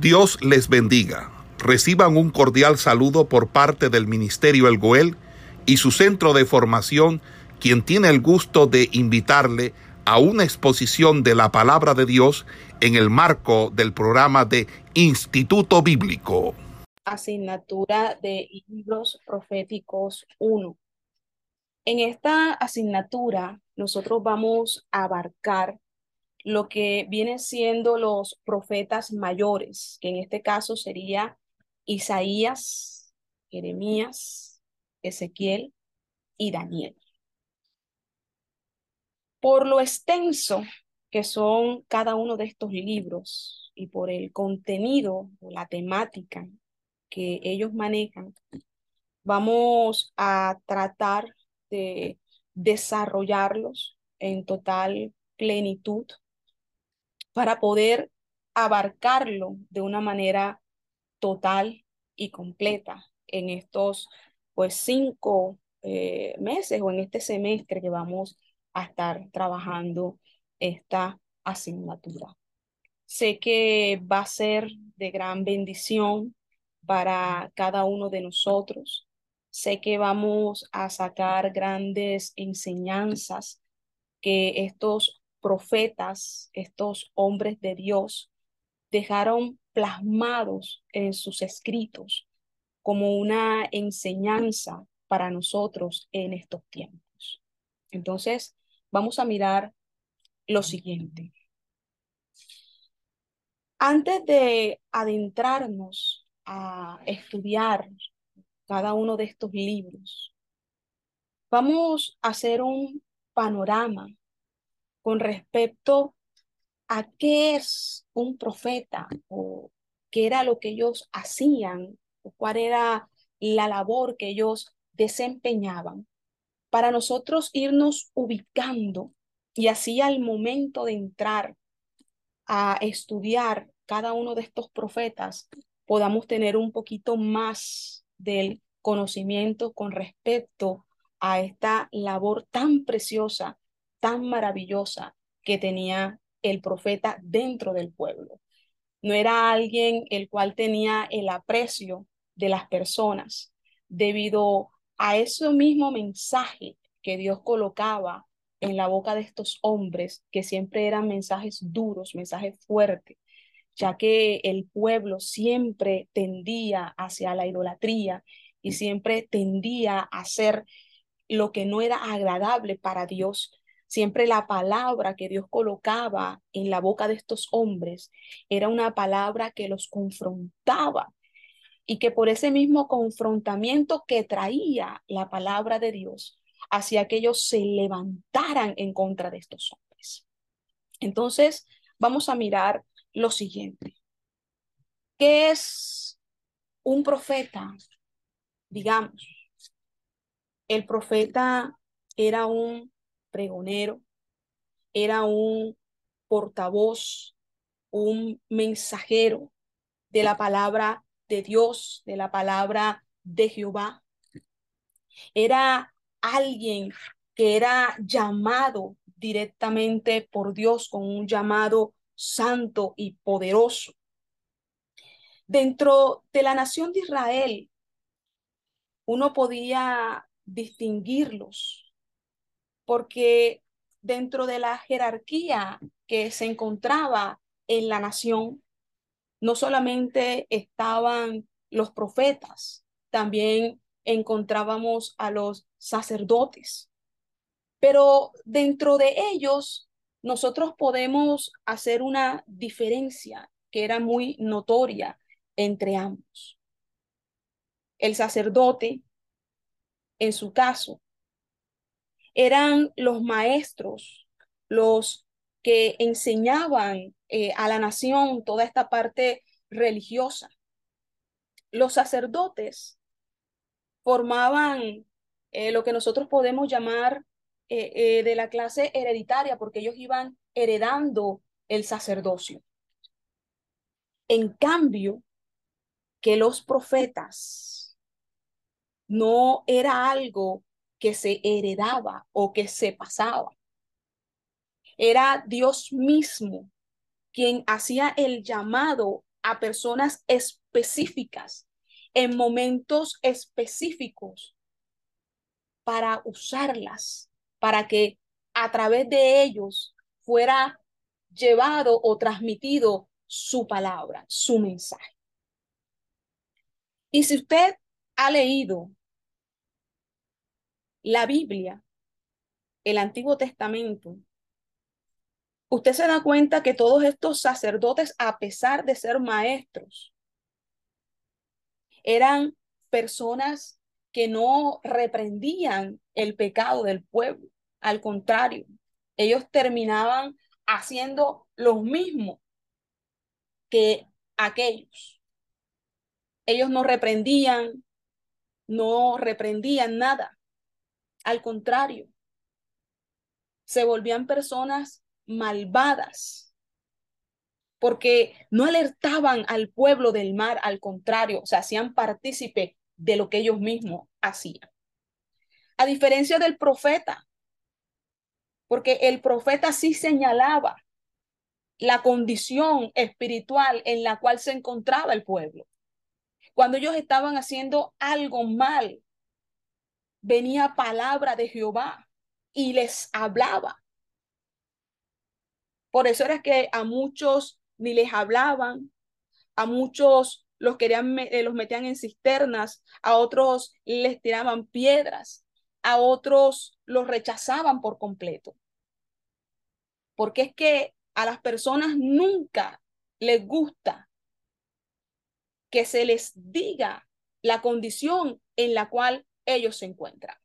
Dios les bendiga. Reciban un cordial saludo por parte del Ministerio El Goel y su centro de formación, quien tiene el gusto de invitarle a una exposición de la palabra de Dios en el marco del programa de Instituto Bíblico. Asignatura de libros proféticos 1. En esta asignatura nosotros vamos a abarcar lo que vienen siendo los profetas mayores, que en este caso sería Isaías, Jeremías, Ezequiel y Daniel. Por lo extenso que son cada uno de estos libros y por el contenido o la temática que ellos manejan, vamos a tratar de desarrollarlos en total plenitud para poder abarcarlo de una manera total y completa en estos pues cinco eh, meses o en este semestre que vamos a estar trabajando esta asignatura. Sé que va a ser de gran bendición para cada uno de nosotros. Sé que vamos a sacar grandes enseñanzas que estos profetas, estos hombres de Dios, dejaron plasmados en sus escritos como una enseñanza para nosotros en estos tiempos. Entonces, vamos a mirar lo siguiente. Antes de adentrarnos a estudiar cada uno de estos libros, vamos a hacer un panorama con respecto a qué es un profeta o qué era lo que ellos hacían o cuál era la labor que ellos desempeñaban, para nosotros irnos ubicando y así al momento de entrar a estudiar cada uno de estos profetas, podamos tener un poquito más del conocimiento con respecto a esta labor tan preciosa tan maravillosa que tenía el profeta dentro del pueblo. No era alguien el cual tenía el aprecio de las personas debido a ese mismo mensaje que Dios colocaba en la boca de estos hombres, que siempre eran mensajes duros, mensajes fuertes, ya que el pueblo siempre tendía hacia la idolatría y siempre tendía a hacer lo que no era agradable para Dios, Siempre la palabra que Dios colocaba en la boca de estos hombres era una palabra que los confrontaba y que por ese mismo confrontamiento que traía la palabra de Dios hacía que ellos se levantaran en contra de estos hombres. Entonces, vamos a mirar lo siguiente. ¿Qué es un profeta? Digamos, el profeta era un pregonero, era un portavoz, un mensajero de la palabra de Dios, de la palabra de Jehová. Era alguien que era llamado directamente por Dios con un llamado santo y poderoso. Dentro de la nación de Israel, uno podía distinguirlos porque dentro de la jerarquía que se encontraba en la nación, no solamente estaban los profetas, también encontrábamos a los sacerdotes. Pero dentro de ellos, nosotros podemos hacer una diferencia que era muy notoria entre ambos. El sacerdote, en su caso, eran los maestros, los que enseñaban eh, a la nación toda esta parte religiosa. Los sacerdotes formaban eh, lo que nosotros podemos llamar eh, de la clase hereditaria, porque ellos iban heredando el sacerdocio. En cambio, que los profetas no era algo que se heredaba o que se pasaba. Era Dios mismo quien hacía el llamado a personas específicas en momentos específicos para usarlas, para que a través de ellos fuera llevado o transmitido su palabra, su mensaje. Y si usted ha leído la Biblia, el Antiguo Testamento, usted se da cuenta que todos estos sacerdotes, a pesar de ser maestros, eran personas que no reprendían el pecado del pueblo. Al contrario, ellos terminaban haciendo lo mismo que aquellos. Ellos no reprendían, no reprendían nada. Al contrario, se volvían personas malvadas porque no alertaban al pueblo del mar, al contrario, se hacían partícipe de lo que ellos mismos hacían. A diferencia del profeta, porque el profeta sí señalaba la condición espiritual en la cual se encontraba el pueblo. Cuando ellos estaban haciendo algo mal, venía palabra de Jehová y les hablaba. Por eso era que a muchos ni les hablaban, a muchos los querían, eh, los metían en cisternas, a otros les tiraban piedras, a otros los rechazaban por completo. Porque es que a las personas nunca les gusta que se les diga la condición en la cual ellos se encuentran.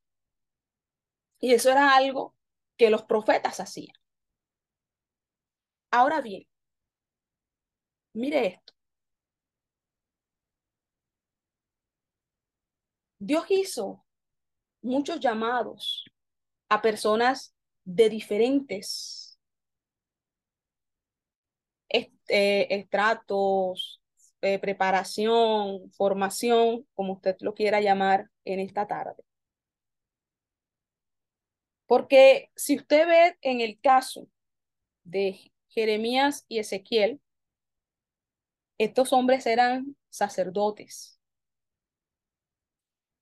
Y eso era algo que los profetas hacían. Ahora bien, mire esto. Dios hizo muchos llamados a personas de diferentes este, estratos, eh, preparación, formación, como usted lo quiera llamar en esta tarde. Porque si usted ve en el caso de Jeremías y Ezequiel, estos hombres eran sacerdotes.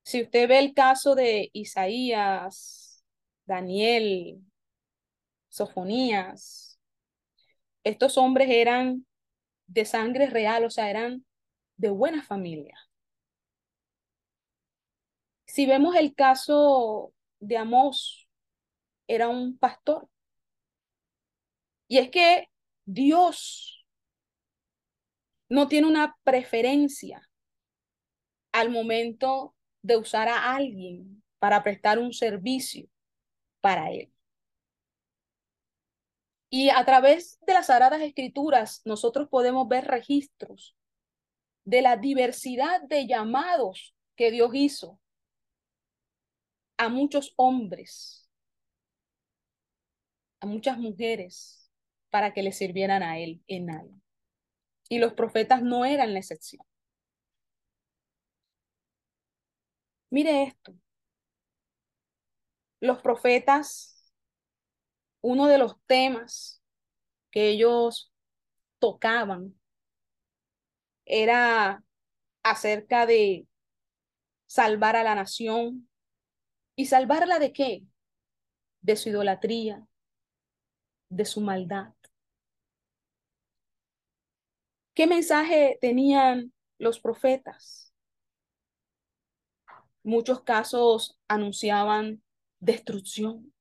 Si usted ve el caso de Isaías, Daniel, Sofonías, estos hombres eran de sangre real, o sea, eran de buena familia. Si vemos el caso de Amós, era un pastor. Y es que Dios no tiene una preferencia al momento de usar a alguien para prestar un servicio para él. Y a través de las Sagradas Escrituras nosotros podemos ver registros de la diversidad de llamados que Dios hizo a muchos hombres, a muchas mujeres, para que le sirvieran a Él en algo. Y los profetas no eran la excepción. Mire esto. Los profetas, uno de los temas que ellos tocaban era acerca de salvar a la nación. ¿Y salvarla de qué? De su idolatría, de su maldad. ¿Qué mensaje tenían los profetas? muchos casos anunciaban destrucción.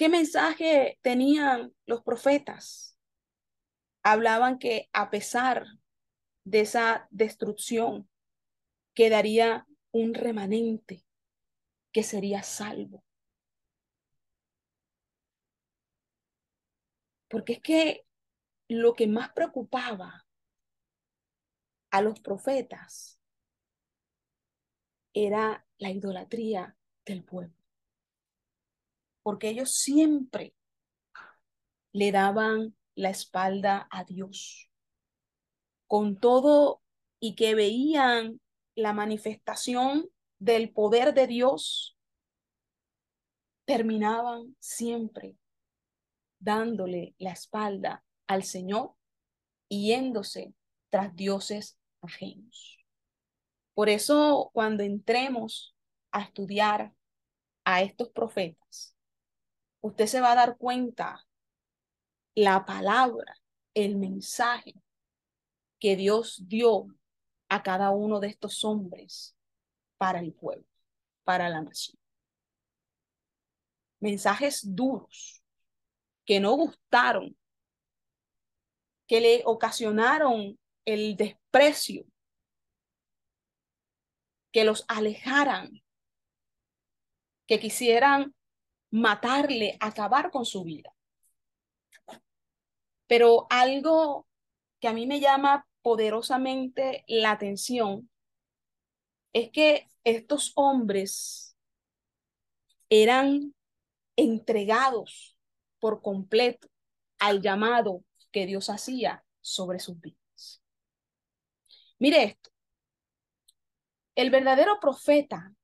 ¿Qué mensaje tenían los profetas? Hablaban que a pesar de esa destrucción quedaría un remanente que sería salvo. Porque es que lo que más preocupaba a los profetas era la idolatría del pueblo. Porque ellos siempre le daban la espalda a Dios. Con todo y que veían la manifestación del poder de Dios, terminaban siempre dándole la espalda al Señor y yéndose tras dioses ajenos. Por eso cuando entremos a estudiar a estos profetas, usted se va a dar cuenta la palabra, el mensaje que Dios dio a cada uno de estos hombres para el pueblo, para la nación. Mensajes duros que no gustaron, que le ocasionaron el desprecio, que los alejaran, que quisieran matarle, acabar con su vida. Pero algo que a mí me llama poderosamente la atención es que estos hombres eran entregados por completo al llamado que Dios hacía sobre sus vidas. Mire esto. El verdadero profeta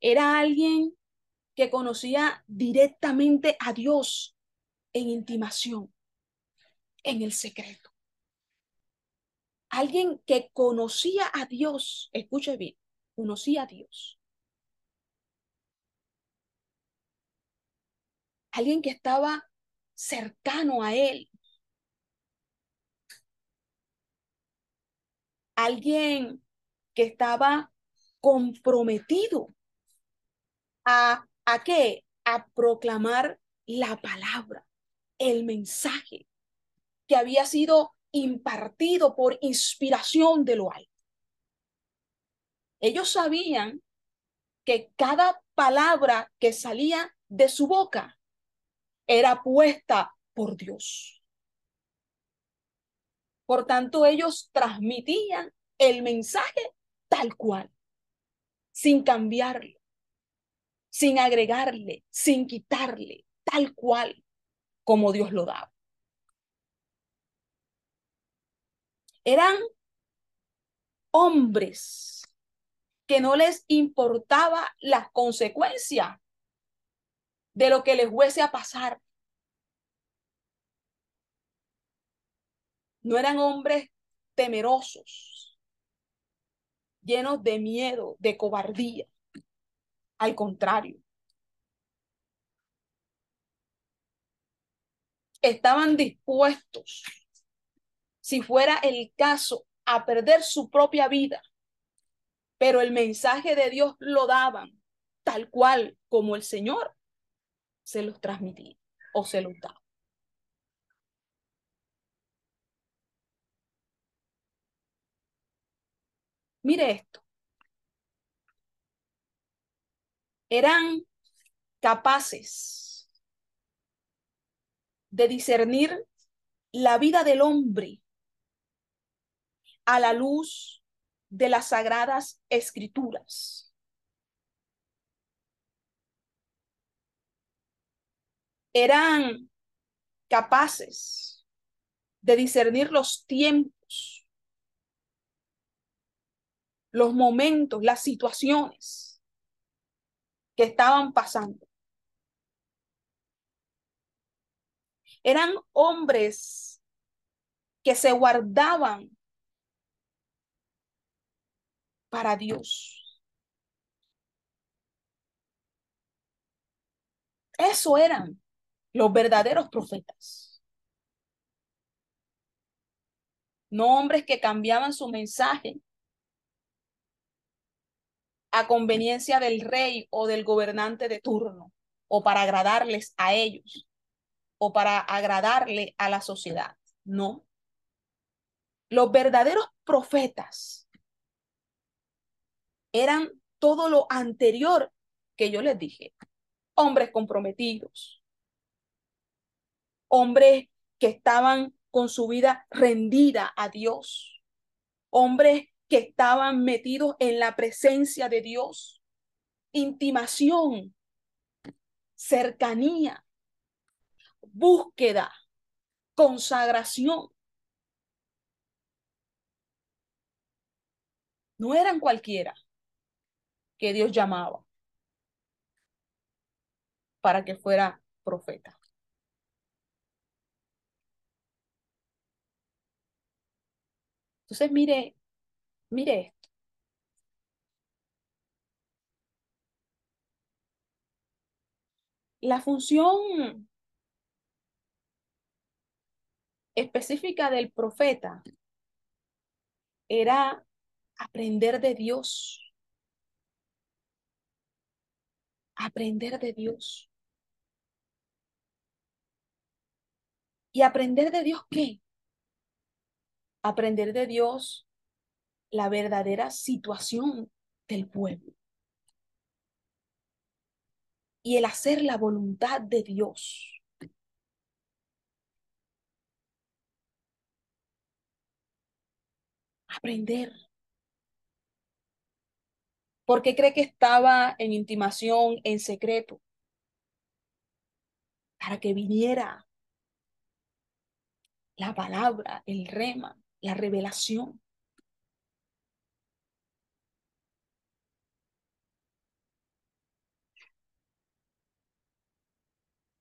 era alguien que conocía directamente a Dios en intimación, en el secreto. Alguien que conocía a Dios, escuche bien, conocía a Dios. Alguien que estaba cercano a Él. Alguien que estaba comprometido a, ¿a qué? A proclamar la palabra, el mensaje que había sido impartido por inspiración de lo alto. Ellos sabían que cada palabra que salía de su boca era puesta por Dios. Por tanto, ellos transmitían el mensaje tal cual, sin cambiarlo, sin agregarle, sin quitarle, tal cual como Dios lo daba. Eran hombres que no les importaba las consecuencias de lo que les fuese a pasar. No eran hombres temerosos, llenos de miedo, de cobardía. Al contrario. Estaban dispuestos, si fuera el caso, a perder su propia vida, pero el mensaje de Dios lo daban tal cual como el Señor se los transmitía o se los daba. Mire esto. Eran capaces de discernir la vida del hombre a la luz de las sagradas escrituras. eran capaces de discernir los tiempos, los momentos, las situaciones que estaban pasando. Eran hombres que se guardaban para Dios. Eso eran los verdaderos profetas. No hombres que cambiaban su mensaje a conveniencia del rey o del gobernante de turno, o para agradarles a ellos, o para agradarle a la sociedad. No. Los verdaderos profetas eran todo lo anterior que yo les dije. Hombres comprometidos, hombres que estaban con su vida rendida a Dios, hombres que estaban metidos en la presencia de Dios. Intimación, cercanía, búsqueda, consagración. No eran cualquiera que Dios llamaba para que fuera profeta. Entonces, mire, mire esto. La función específica del profeta era aprender de Dios. Aprender de Dios. ¿Y aprender de Dios qué? Aprender de Dios la verdadera situación del pueblo. Y el hacer la voluntad de Dios. Aprender. ¿Por qué cree que estaba en intimación, en secreto? Para que viniera la palabra, el rema, la revelación.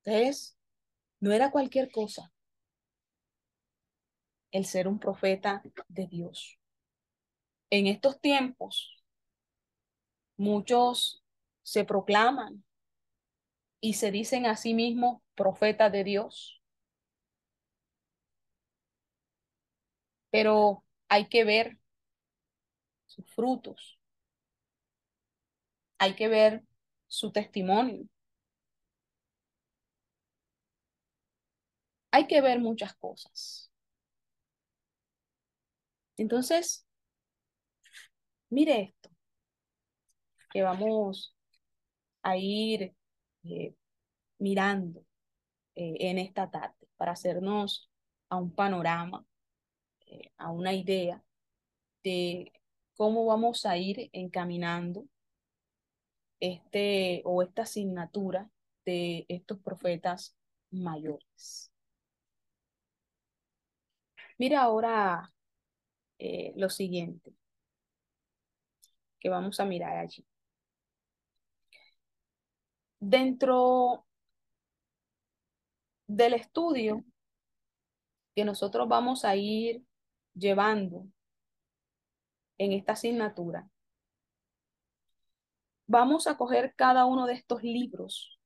Entonces, no era cualquier cosa el ser un profeta de Dios. En estos tiempos, muchos se proclaman y se dicen a sí mismos profetas de Dios. Pero hay que ver sus frutos. Hay que ver su testimonio. Hay que ver muchas cosas. Entonces, mire esto, que vamos a ir eh, mirando eh, en esta tarde para hacernos a un panorama, eh, a una idea de cómo vamos a ir encaminando este o esta asignatura de estos profetas mayores. Mira ahora eh, lo siguiente que vamos a mirar allí. Dentro del estudio que nosotros vamos a ir llevando en esta asignatura, vamos a coger cada uno de estos libros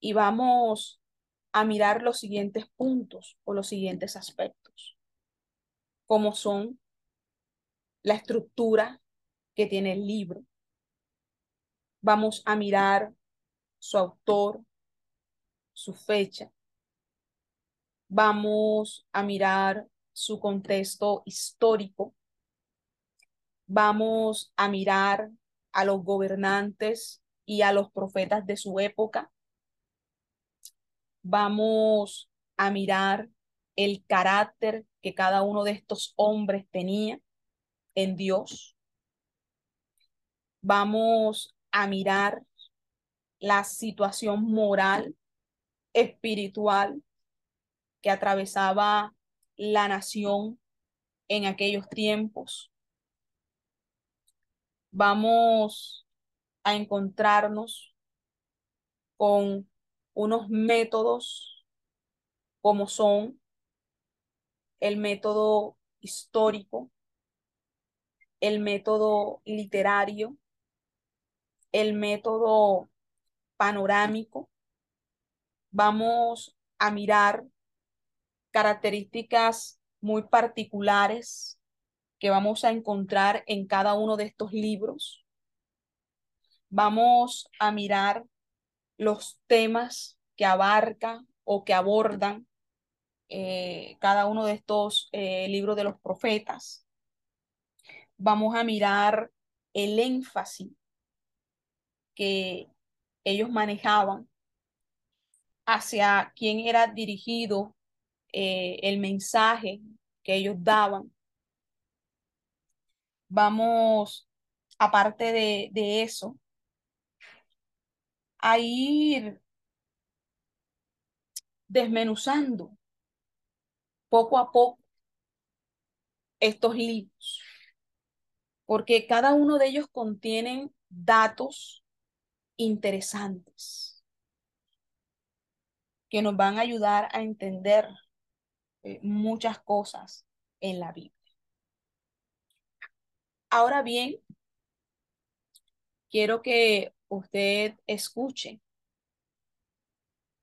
y vamos a mirar los siguientes puntos o los siguientes aspectos, como son la estructura que tiene el libro. Vamos a mirar su autor, su fecha. Vamos a mirar su contexto histórico. Vamos a mirar a los gobernantes y a los profetas de su época vamos a mirar el carácter que cada uno de estos hombres tenía en Dios. Vamos a mirar la situación moral, espiritual que atravesaba la nación en aquellos tiempos. Vamos a encontrarnos con unos métodos como son el método histórico, el método literario, el método panorámico. Vamos a mirar características muy particulares que vamos a encontrar en cada uno de estos libros. Vamos a mirar los temas que abarca o que abordan eh, cada uno de estos eh, libros de los profetas. Vamos a mirar el énfasis que ellos manejaban hacia quién era dirigido eh, el mensaje que ellos daban. Vamos, aparte de, de eso, a ir desmenuzando poco a poco estos libros, porque cada uno de ellos contienen datos interesantes que nos van a ayudar a entender eh, muchas cosas en la Biblia. Ahora bien, quiero que usted escuche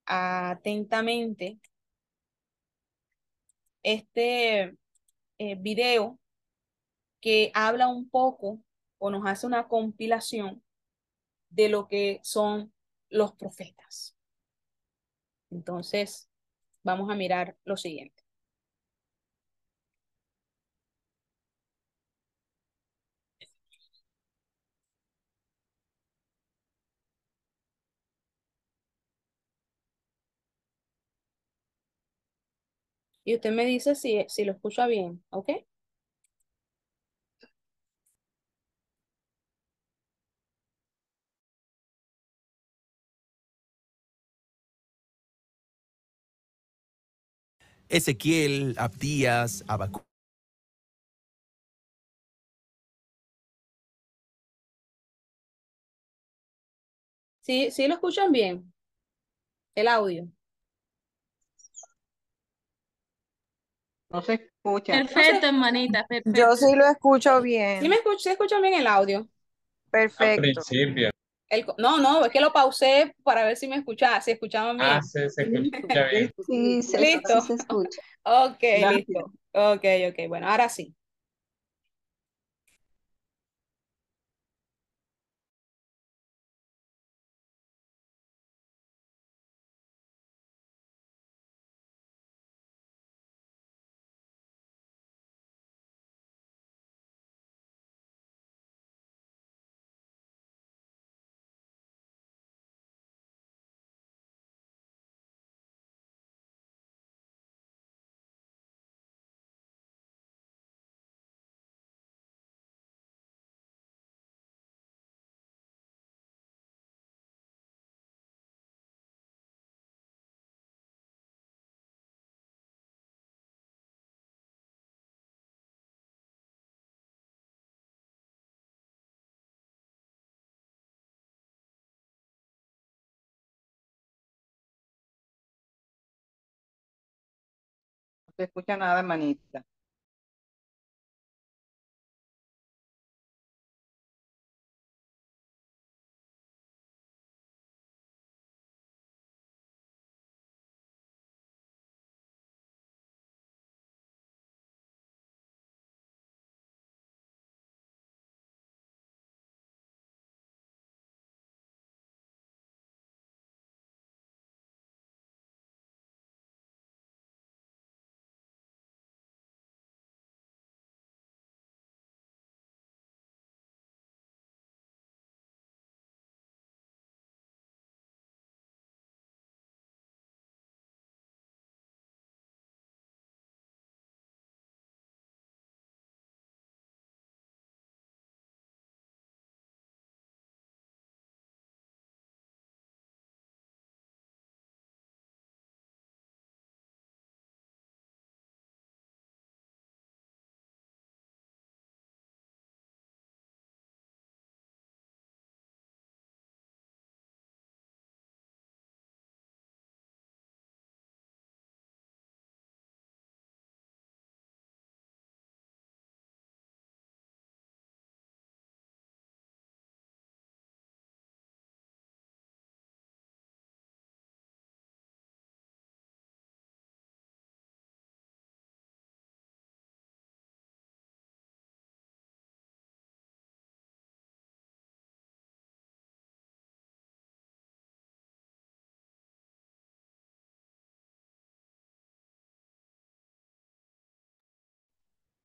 atentamente este eh, video que habla un poco o nos hace una compilación de lo que son los profetas. Entonces, vamos a mirar lo siguiente. Y usted me dice si, si lo escucha bien, ¿ok? Ezequiel, Abdías, Abacú. Sí, sí lo escuchan bien. El audio. No se escucha. Perfecto, hermanita, perfecto. Yo sí lo escucho ¿Sí bien. me escuchan, sí escuchan bien el audio? Al Perfecto. principio. El no, no, es que lo pausé para ver si me escuchaba, si escuchaban bien. Ah, se, se escucha bien. Sí, se, Listo. sí se escucha. Ok, Gracias. listo. Ok, ok, bueno, ahora sí. Se escucha nada, hermanita.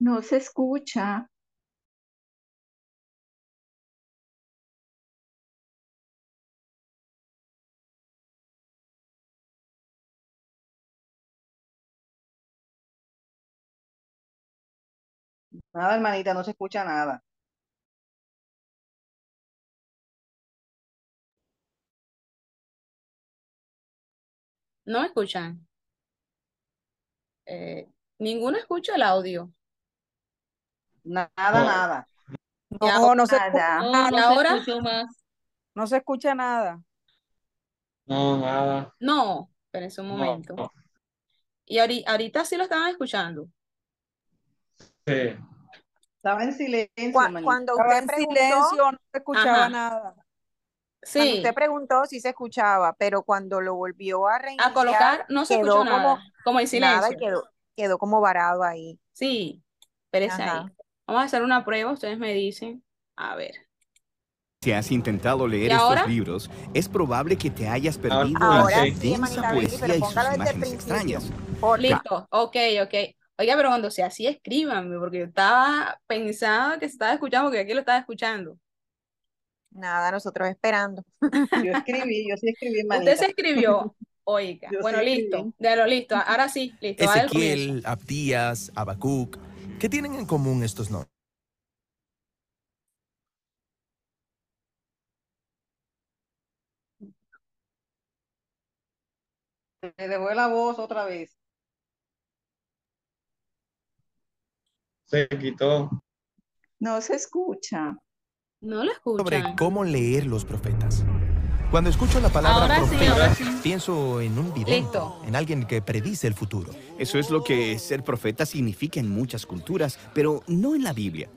No se escucha. Nada, hermanita, no se escucha nada. ¿No me escuchan? Eh, ninguno escucha el audio. Nada, No. nada. Ahora- No, no se, escu- Nada. No, ¿Y no ahora? se más. no se escucha nada. No, nada. No, espérense un No. momento. Y ahori- ahorita sí lo estaban escuchando. Sí. Estaba en silencio. Cuando usted en preguntó, silencio, no se escuchaba Ajá. nada. Cuando Sí, usted preguntó, sí se escuchaba, pero cuando lo volvió a a reiniciar, colocar no se escuchó como nada, como nada silencio. quedó, quedó como varado ahí. Sí, espérese ahí. Vamos a hacer una prueba, ustedes me dicen. A ver. Si has intentado leer estos libros, es probable que te hayas perdido Ahora en sí, densa Betty, poesía pero y sus imágenes extrañas. Listo, ok, ok. Oiga, pero cuando sea así, escríbanme, porque yo estaba pensando que se estaba escuchando, porque aquí lo estaba escuchando. Nada, nosotros esperando. Yo escribí, yo sí escribí, Usted hermanita. se escribió. Oiga, Yo sí bueno, listo, escribí. ya lo listo. Ahora sí, listo. Ezequiel, Abdías, Habacuc. ¿Qué tienen en común estos nombres? Se le fue la voz otra vez. Se quitó. No se escucha. No lo Sobre escuchan. cómo leer los profetas. Cuando escucho la palabra Ahora sí, profeta, ahora sí. pienso en un vidente, Listo. en alguien que predice el futuro. Eso es lo que ser profeta significa en muchas culturas, pero no en la Biblia.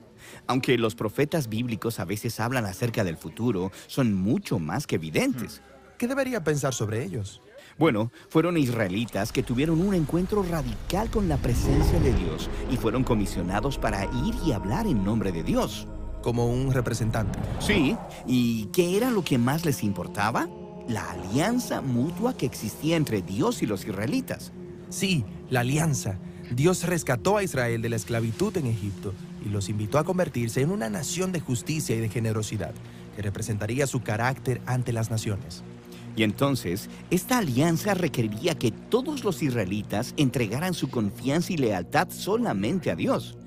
Aunque los profetas bíblicos a veces hablan acerca del futuro, son mucho más que evidentes. ¿Qué debería pensar sobre ellos? Bueno, fueron israelitas que tuvieron un encuentro radical con la presencia de Dios y fueron comisionados para ir y hablar en nombre de Dios. Como un representante. Sí, ¿y qué era lo que más les importaba? La alianza mutua que existía entre Dios y los israelitas. Sí, la alianza. Dios rescató a Israel de la esclavitud en Egipto y los invitó a convertirse en una nación de justicia y de generosidad, que representaría su carácter ante las naciones. Y entonces, esta alianza requeriría que todos los israelitas entregaran su confianza y lealtad solamente a Dios.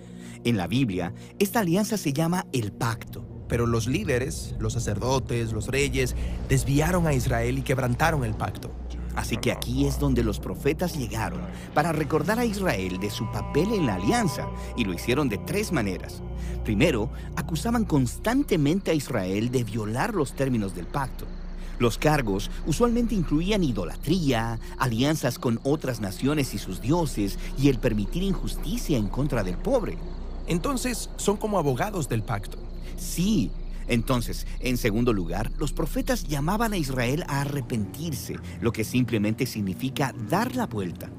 En la Biblia, esta alianza se llama el pacto. Pero los líderes, los sacerdotes, los reyes, desviaron a Israel y quebrantaron el pacto. Así que aquí es donde los profetas llegaron para recordar a Israel de su papel en la alianza, y lo hicieron de tres maneras. Primero, acusaban constantemente a Israel de violar los términos del pacto. Los cargos usualmente incluían idolatría, alianzas con otras naciones y sus dioses, y el permitir injusticia en contra del pobre. Entonces son como abogados del pacto. Sí. Entonces, en segundo lugar, los profetas llamaban a Israel a arrepentirse, lo que simplemente significa dar la vuelta.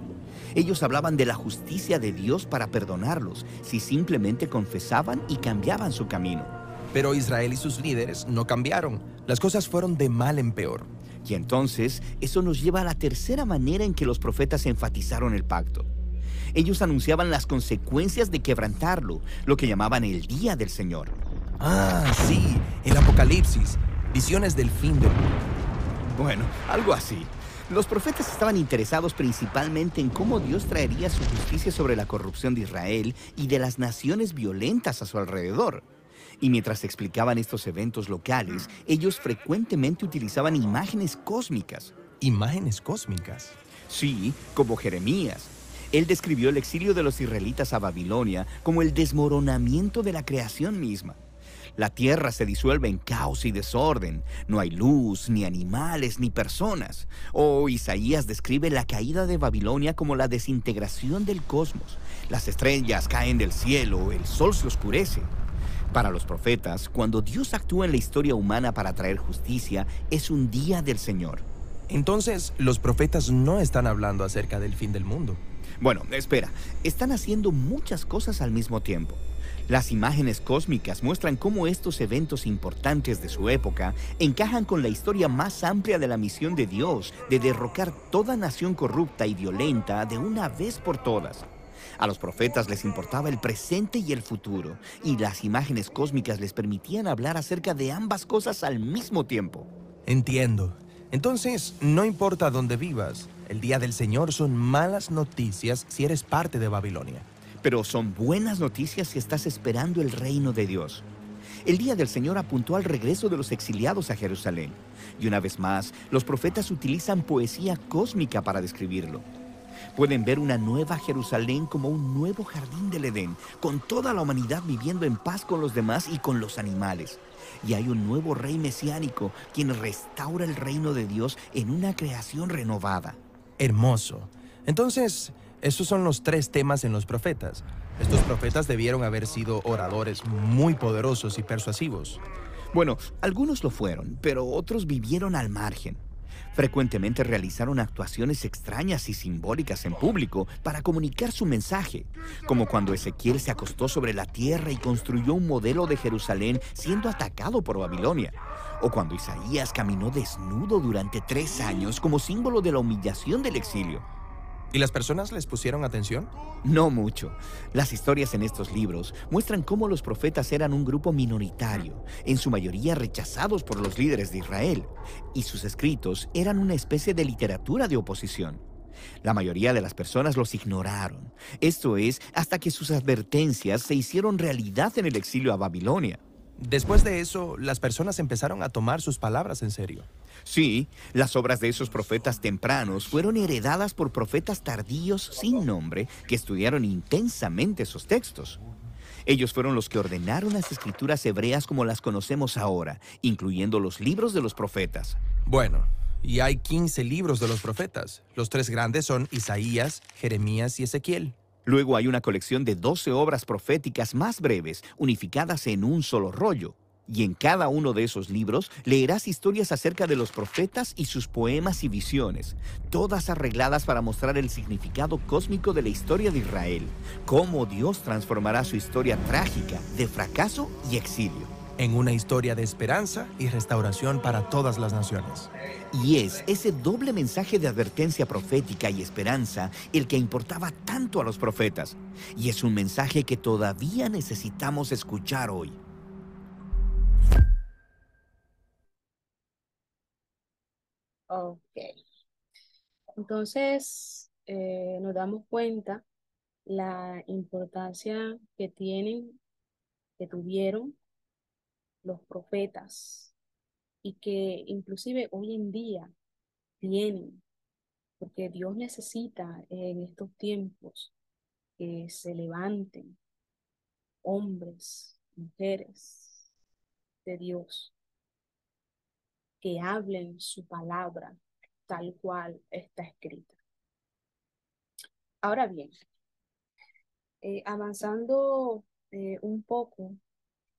Ellos hablaban de la justicia de Dios para perdonarlos si simplemente confesaban y cambiaban su camino. Pero Israel y sus líderes no cambiaron. Las cosas fueron de mal en peor. Y entonces, eso nos lleva a la tercera manera en que los profetas enfatizaron el pacto. Ellos anunciaban las consecuencias de quebrantarlo, lo que llamaban el día del Señor. Ah, sí, el Apocalipsis, visiones del fin del mundo. Bueno, algo así. Los profetas estaban interesados principalmente en cómo Dios traería su justicia sobre la corrupción de Israel y de las naciones violentas a su alrededor. Y mientras explicaban estos eventos locales, ellos frecuentemente utilizaban imágenes cósmicas. Imágenes cósmicas. Sí, como Jeremías. Él describió el exilio de los israelitas a Babilonia como el desmoronamiento de la creación misma. La tierra se disuelve en caos y desorden. No hay luz, ni animales, ni personas. O Isaías describe la caída de Babilonia como la desintegración del cosmos. Las estrellas caen del cielo, el sol se oscurece. Para los profetas, cuando Dios actúa en la historia humana para traer justicia, es un día del Señor. Entonces, los profetas no están hablando acerca del fin del mundo. Bueno, espera, están haciendo muchas cosas al mismo tiempo. Las imágenes cósmicas muestran cómo estos eventos importantes de su época encajan con la historia más amplia de la misión de Dios de derrocar toda nación corrupta y violenta de una vez por todas. A los profetas les importaba el presente y el futuro, y las imágenes cósmicas les permitían hablar acerca de ambas cosas al mismo tiempo. Entiendo. Entonces, no importa dónde vivas, el día del Señor son malas noticias si eres parte de Babilonia. Pero son buenas noticias si estás esperando el reino de Dios. El día del Señor apuntó al regreso de los exiliados a Jerusalén. Y una vez más, los profetas utilizan poesía cósmica para describirlo. Pueden ver una nueva Jerusalén como un nuevo jardín del Edén, con toda la humanidad viviendo en paz con los demás y con los animales. Y hay un nuevo rey mesiánico quien restaura el reino de Dios en una creación renovada. Hermoso. Entonces, Esos son los tres temas en los profetas. Estos profetas debieron haber sido oradores muy poderosos y persuasivos. Bueno, algunos lo fueron, pero otros vivieron al margen. Frecuentemente realizaron actuaciones extrañas y simbólicas en público para comunicar su mensaje, como cuando Ezequiel se acostó sobre la tierra y construyó un modelo de Jerusalén siendo atacado por Babilonia, o cuando Isaías caminó desnudo durante tres años como símbolo de la humillación del exilio. ¿Y las personas les pusieron atención? No mucho. Las historias en estos libros muestran cómo los profetas eran un grupo minoritario, en su mayoría rechazados por los líderes de Israel, y sus escritos eran una especie de literatura de oposición. La mayoría de las personas los ignoraron, esto es, hasta que sus advertencias se hicieron realidad en el exilio a Babilonia. Después de eso, las personas empezaron a tomar sus palabras en serio. Sí, las obras de esos profetas tempranos fueron heredadas por profetas tardíos sin nombre que estudiaron intensamente esos textos. Ellos fueron los que ordenaron las escrituras hebreas como las conocemos ahora, incluyendo los libros de los profetas. Bueno, y hay 15 libros de los profetas. Los tres grandes son Isaías, Jeremías y Ezequiel. Luego hay una colección de 12 obras proféticas más breves, unificadas en un solo rollo. Y en cada uno de esos libros leerás historias acerca de los profetas y sus poemas y visiones, todas arregladas para mostrar el significado cósmico de la historia de Israel, cómo Dios transformará su historia trágica de fracaso y exilio. En una historia de esperanza y restauración para todas las naciones. Y es ese doble mensaje de advertencia profética y esperanza el que importaba tanto a los profetas. Y es un mensaje que todavía necesitamos escuchar hoy. Ok. Entonces, eh, nos damos cuenta la importancia que tienen, que tuvieron los profetas y que inclusive hoy en día tienen, porque Dios necesita en estos tiempos que se levanten hombres, mujeres de Dios que hablen su palabra tal cual está escrita. Ahora bien, eh, avanzando eh, un poco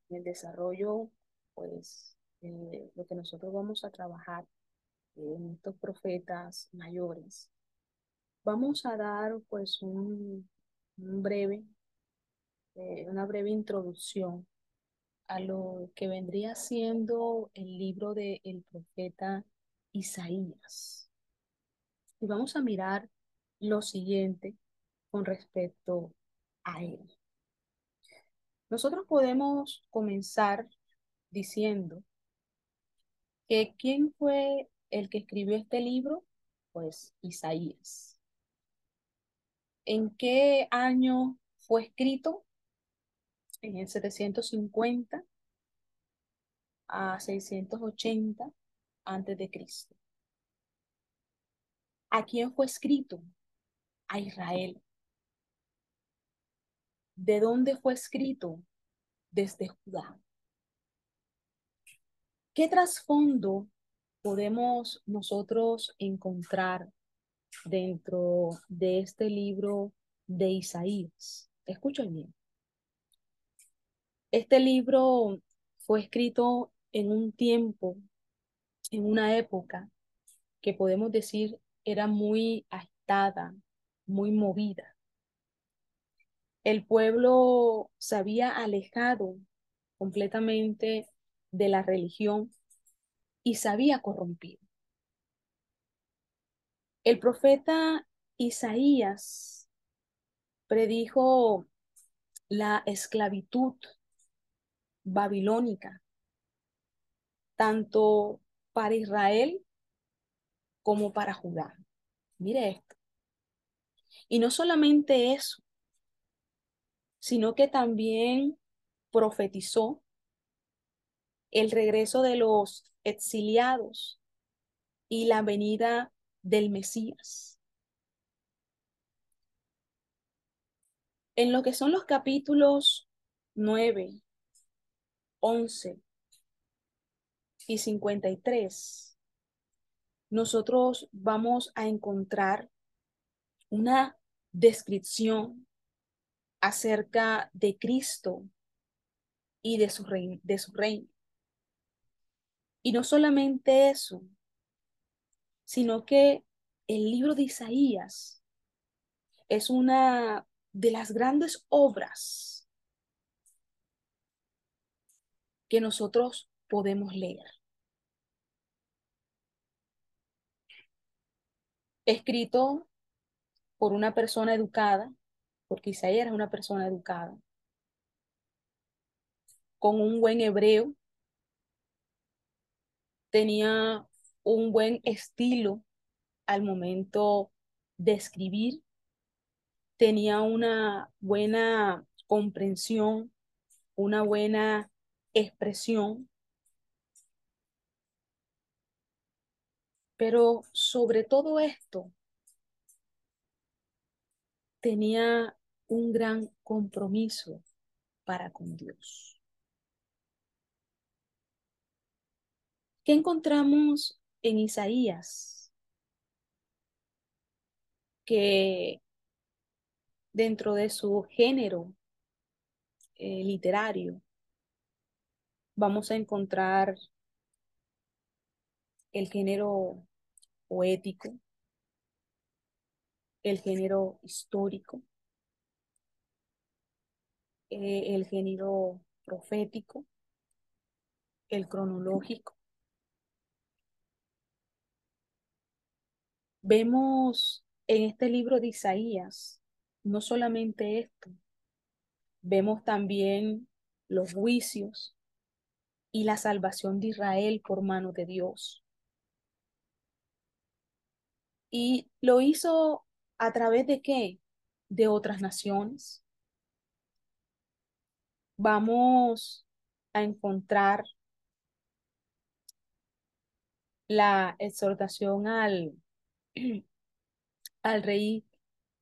en el desarrollo, pues, eh, lo que nosotros vamos a trabajar en estos profetas mayores, vamos a dar, pues, un, un breve, una breve introducción a lo que vendría siendo el libro del el profeta Isaías. Y vamos a mirar lo siguiente con respecto a él. Nosotros podemos comenzar diciendo que ¿quién fue el que escribió este libro? Pues Isaías. ¿En qué año fue escrito? En el 750 a 680 antes de Cristo. ¿A quién fue escrito? A Israel. ¿De dónde fue escrito? Desde Judá. ¿Qué trasfondo podemos nosotros encontrar dentro de este libro de Isaías? Escuchen bien. Este libro fue escrito en un tiempo, en una época que podemos decir era muy agitada, muy movida. El pueblo se había alejado completamente de la religión y se había corrompido. El profeta Isaías predijo la esclavitud babilónica, tanto para Israel como para Judá. Mire esto. Y no solamente eso, sino que también profetizó el regreso de los exiliados y la venida del Mesías. En lo que son los capítulos 9 11 y 53, nosotros vamos a encontrar una descripción acerca de Cristo y de su reino. De su reino. Y no solamente eso, sino que el libro de Isaías es una de las grandes obras que nosotros podemos leer. Escrito por una persona educada, porque Isaías era una persona educada, con un buen hebreo, tenía un buen estilo al momento de escribir, tenía una buena comprensión, una buena expresión, pero sobre todo esto tenía un gran compromiso para con Dios. ¿Qué encontramos en Isaías? Que dentro de su género eh, literario vamos a encontrar el género poético, el género histórico, eh, el género profético, el cronológico. Vemos en este libro de Isaías no solamente esto, vemos también los juicios y la salvación de Israel por mano de Dios. Y lo hizo a través de qué? De otras naciones. Vamos a encontrar la exhortación al, al rey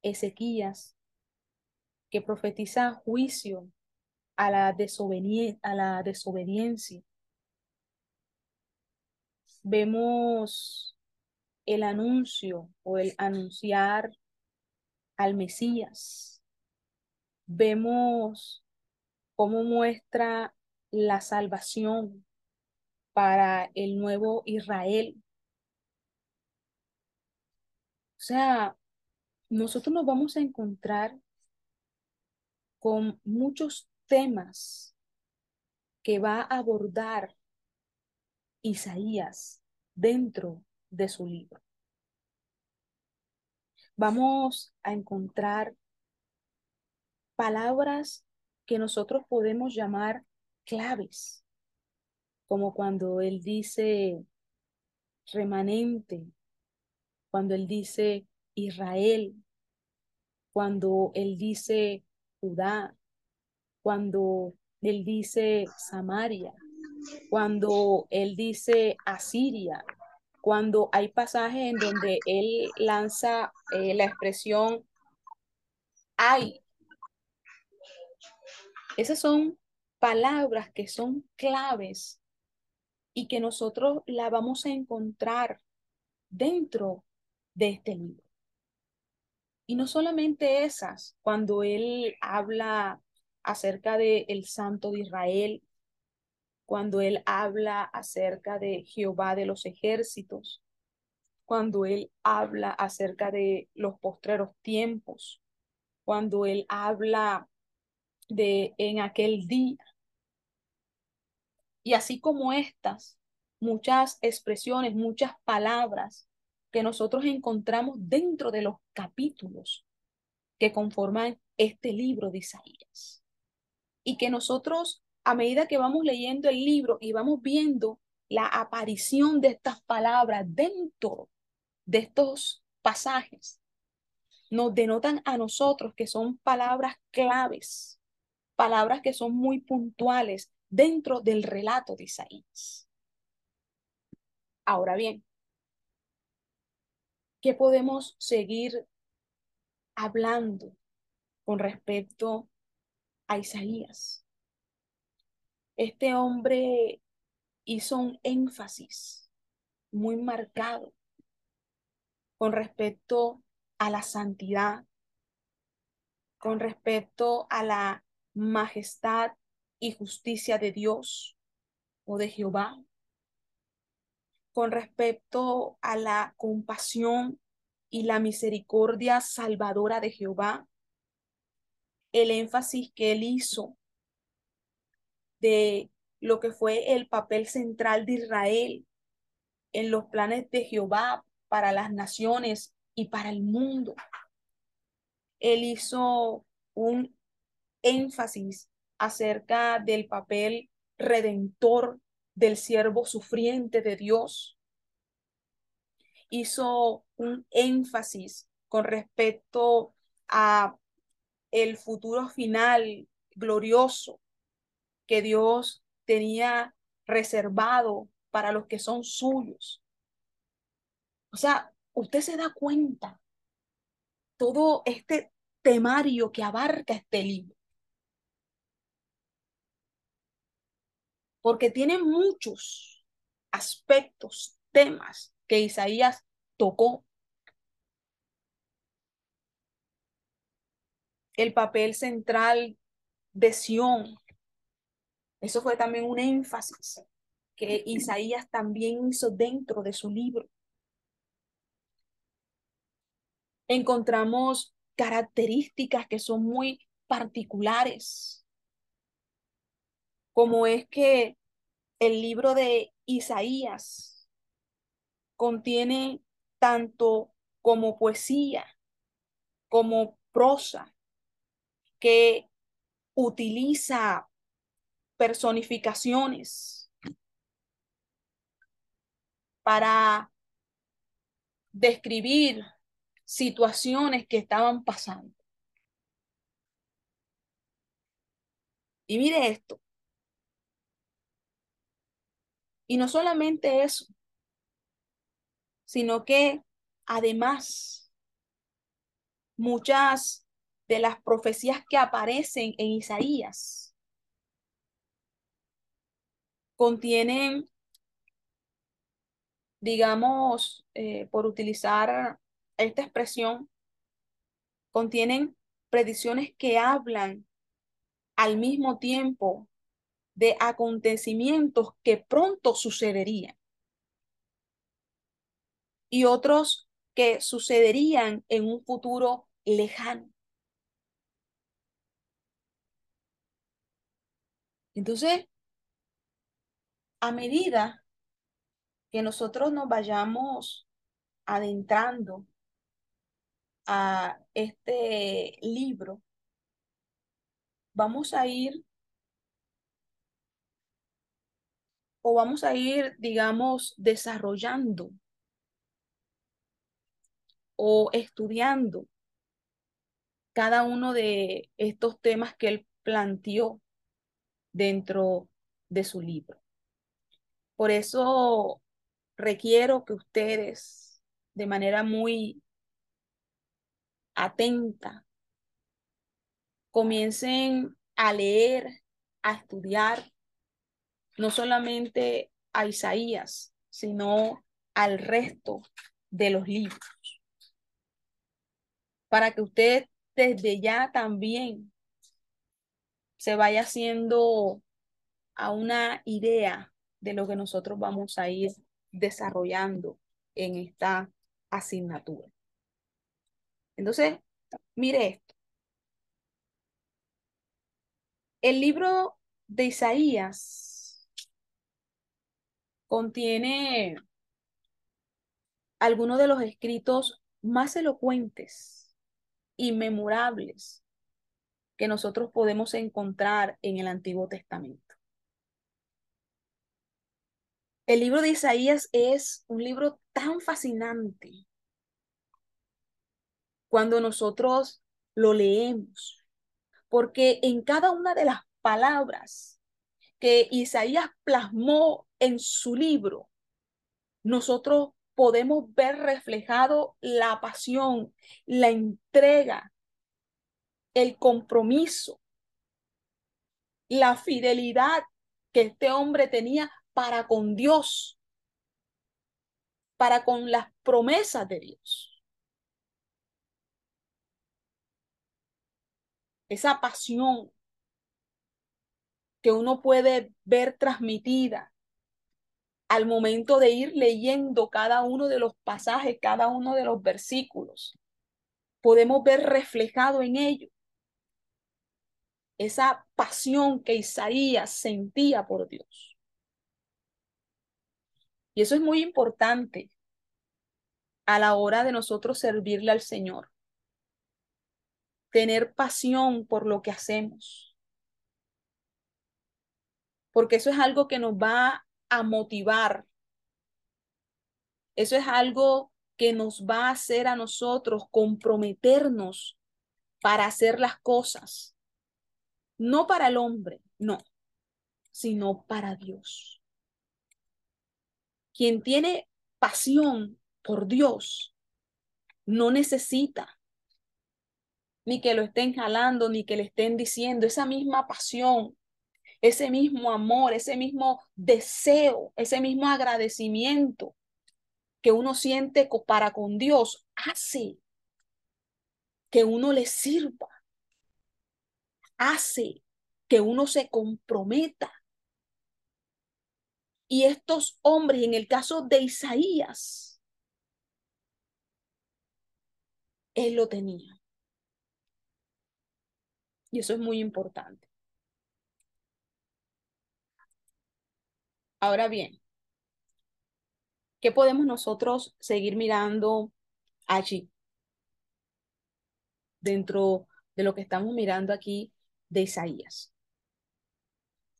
Ezequías, que profetiza juicio a la, a la desobediencia. Vemos el anuncio o el anunciar al Mesías. Vemos cómo muestra la salvación para el nuevo Israel. O sea, nosotros nos vamos a encontrar con muchos temas que va a abordar Isaías dentro de su libro. Vamos a encontrar palabras que nosotros podemos llamar claves, como cuando él dice remanente, cuando él dice Israel, cuando él dice Judá, cuando él dice Samaria, cuando él dice Asiria, cuando hay pasajes en donde él lanza eh, la expresión hay. Esas son palabras que son claves y que nosotros la vamos a encontrar dentro de este libro. Y no solamente esas, cuando él habla acerca de el Santo de Israel, cuando él habla acerca de Jehová de los ejércitos, cuando él habla acerca de los postreros tiempos, cuando él habla de en aquel día. Y así como estas, muchas expresiones, muchas palabras que nosotros encontramos dentro de los capítulos que conforman este libro de Isaías. Y que nosotros, a medida que vamos leyendo el libro y vamos viendo la aparición de estas palabras dentro de estos pasajes, nos denotan a nosotros que son palabras claves, palabras que son muy puntuales dentro del relato de Isaías. Ahora bien, ¿Qué podemos seguir hablando con respecto a Isaías? Este hombre hizo un énfasis muy marcado con respecto a la santidad, con respecto a la majestad y justicia de Dios o de Jehová, con respecto a la compasión y la misericordia salvadora de Jehová, el énfasis que él hizo de lo que fue el papel central de Israel en los planes de Jehová para las naciones y para el mundo. Él hizo un énfasis acerca del papel redentor del siervo sufriente de Dios. Hizo un énfasis con respecto a el futuro final glorioso que Dios tenía reservado para los que son suyos. O sea, usted se da cuenta todo este temario que abarca este libro. Porque tiene muchos aspectos, temas que Isaías tocó. El papel central de Sión. Eso fue también un énfasis que Isaías también hizo dentro de su libro. Encontramos características que son muy particulares, como es que el libro de Isaías contiene tanto como poesía como prosa que utiliza personificaciones para describir situaciones que estaban pasando. Y mire esto. Y no solamente eso, sino que además muchas de las profecías que aparecen en Isaías contienen, digamos, eh, por utilizar esta expresión, contienen predicciones que hablan al mismo tiempo de acontecimientos que pronto sucederían y otros que sucederían en un futuro lejano. Entonces, a medida que nosotros nos vayamos adentrando a este libro, vamos a ir o vamos a ir, digamos, desarrollando o estudiando cada uno de estos temas que él planteó dentro de su libro. Por eso requiero que ustedes, de manera muy atenta, comiencen a leer, a estudiar, no solamente a Isaías, sino al resto de los libros, para que usted desde ya también se vaya haciendo a una idea de lo que nosotros vamos a ir desarrollando en esta asignatura. Entonces, mire esto. El libro de Isaías contiene algunos de los escritos más elocuentes y memorables que nosotros podemos encontrar en el Antiguo Testamento. El libro de Isaías es un libro tan fascinante cuando nosotros lo leemos, porque en cada una de las palabras que Isaías plasmó en su libro, nosotros podemos ver reflejado la pasión, la entrega, el compromiso, la fidelidad que este hombre tenía para con Dios, para con las promesas de Dios. esa pasión que uno puede ver transmitida al momento de ir leyendo cada uno de los pasajes, cada uno de los versículos. Podemos ver reflejado en ello esa pasión que Isaías sentía por Dios. Y eso es muy importante a la hora de nosotros servirle al Señor. Tener pasión por lo que hacemos. Porque eso es algo que nos va a motivar. Eso es algo que nos va a hacer a nosotros comprometernos para hacer las cosas. No para el hombre, no, sino para Dios. Quien tiene pasión por Dios no necesita ni que lo estén jalando, ni que le estén diciendo esa misma pasión, ese mismo amor, ese mismo deseo, ese mismo agradecimiento que uno siente para con Dios, hace que uno le sirva, hace que uno se comprometa. Y estos hombres, en el caso de Isaías, él lo tenía. Y eso es muy importante. Ahora bien, ¿qué podemos nosotros seguir mirando allí? Dentro de lo que estamos mirando aquí de Isaías.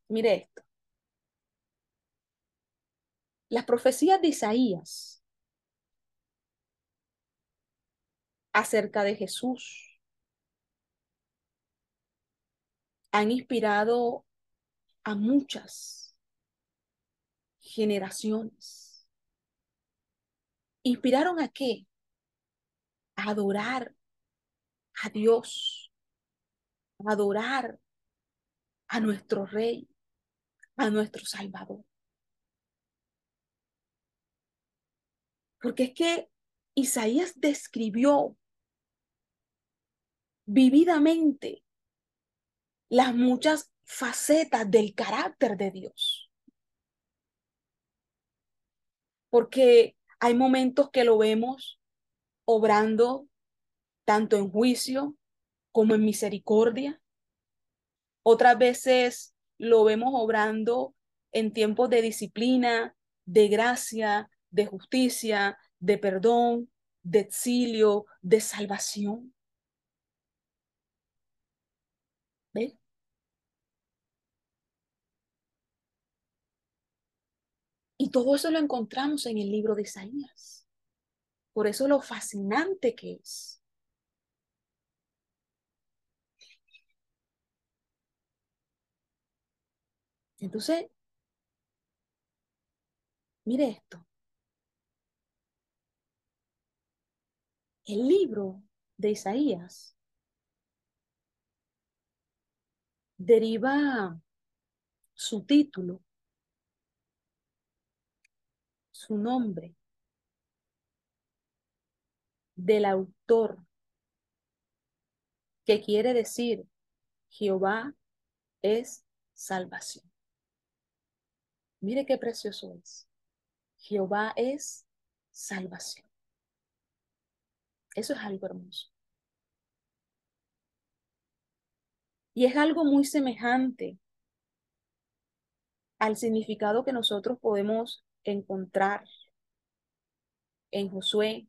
Mire esto. Las profecías de Isaías acerca de Jesús han inspirado a muchas generaciones. ¿Inspiraron a qué? A adorar a Dios, adorar a nuestro Rey, a nuestro Salvador. Porque es que Isaías describió vividamente las muchas facetas del carácter de Dios. Porque hay momentos que lo vemos obrando tanto en juicio como en misericordia. Otras veces lo vemos obrando en tiempos de disciplina, de gracia, de justicia, de perdón, de exilio, de salvación. ¿Ven? Y todo eso lo encontramos en el libro de Isaías. Por eso lo fascinante que es. Entonces, mire esto. El libro de Isaías deriva su título, su nombre, del autor, que quiere decir Jehová es salvación. Mire qué precioso es. Jehová es salvación. Eso es algo hermoso. Y es algo muy semejante al significado que nosotros podemos encontrar en Josué,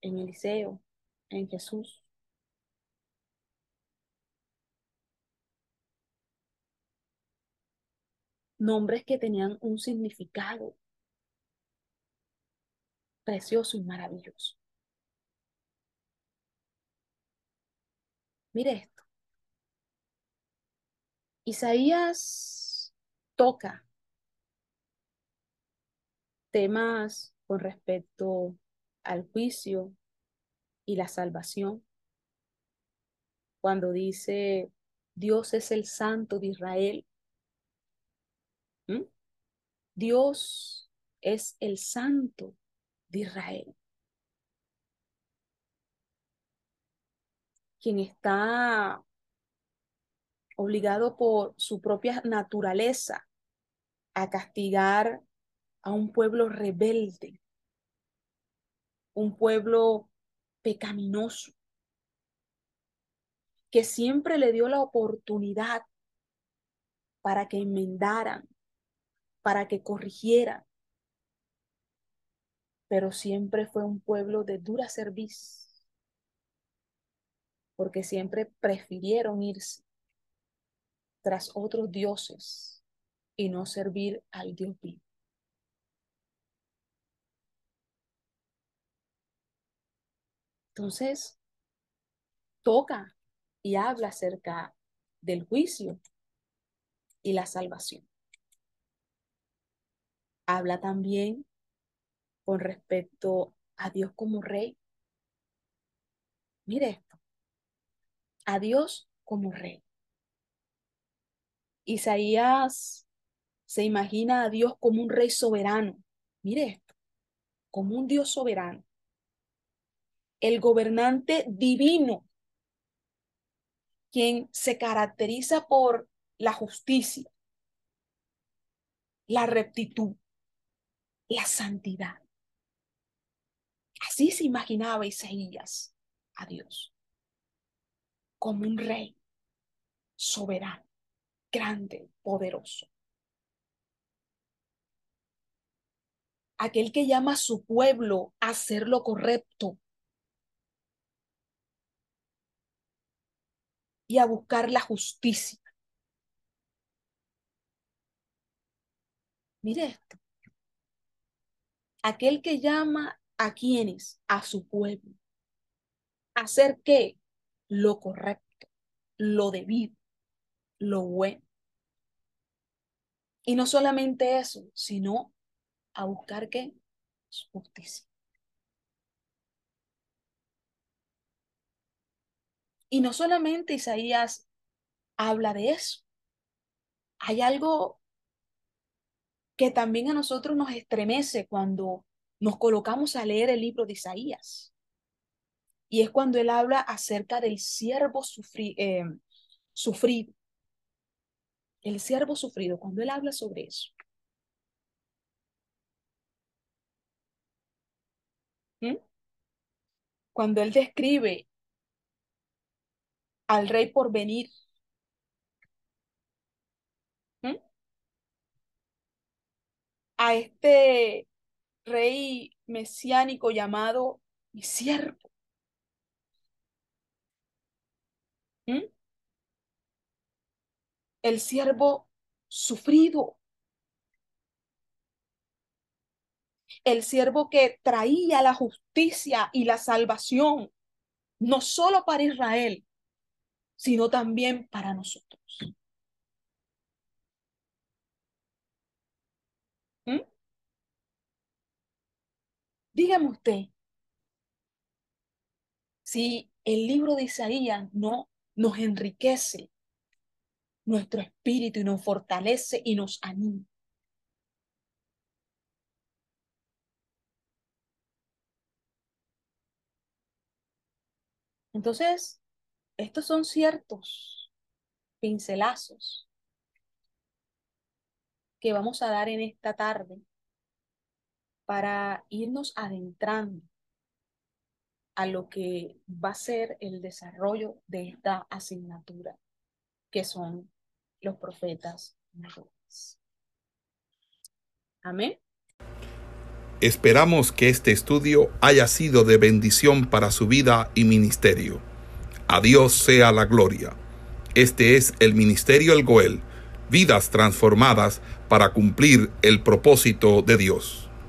en Eliseo, en Jesús. Nombres que tenían un significado precioso y maravilloso. Mire esto. Isaías toca temas con respecto al juicio y la salvación. Cuando dice, Dios es el santo de Israel. ¿Mm? Dios es el santo de Israel. quien está obligado por su propia naturaleza a castigar a un pueblo rebelde, un pueblo pecaminoso, que siempre le dio la oportunidad para que enmendaran, para que corrigieran, pero siempre fue un pueblo de dura cerviz, porque siempre prefirieron irse tras otros dioses y no servir al Dios vivo. Entonces, toca y habla acerca del juicio y la salvación. Habla también con respecto a Dios como rey. Mire esto, a Dios como rey. Isaías se imagina a Dios como un rey soberano. Mire esto, como un Dios soberano. El gobernante divino, quien se caracteriza por la justicia, la rectitud, la santidad. Así se imaginaba Isaías a Dios, como un rey soberano, grande, poderoso. Aquel que llama a su pueblo a hacer lo correcto y a buscar la justicia. Mire esto. Aquel que llama a quienes, a su pueblo, hacer qué? Lo correcto, lo debido, lo bueno. Y no solamente eso, sino a buscar qué? Justicia. Y no solamente Isaías habla de eso. Hay algo que también a nosotros nos estremece cuando nos colocamos a leer el libro de Isaías. Y es cuando él habla acerca del siervo eh, sufrido. El siervo sufrido, cuando él habla sobre eso. ¿Mm? Cuando él describe al rey por venir. A este rey mesiánico llamado mi siervo. ¿Mm? El siervo sufrido. El siervo que traía la justicia y la salvación, no solo para Israel, sino también para nosotros. ¿Mm? Dígame usted, si el libro de Isaías no nos enriquece nuestro espíritu y nos fortalece y nos anima. Entonces, estos son ciertos pincelazos que vamos a dar en esta tarde para irnos adentrando a lo que va a ser el desarrollo de esta asignatura, que son los profetas. Amén. Esperamos que este estudio haya sido de bendición para su vida y ministerio. A Dios sea la gloria. Este es el Ministerio El Goel, vidas transformadas para cumplir el propósito de Dios.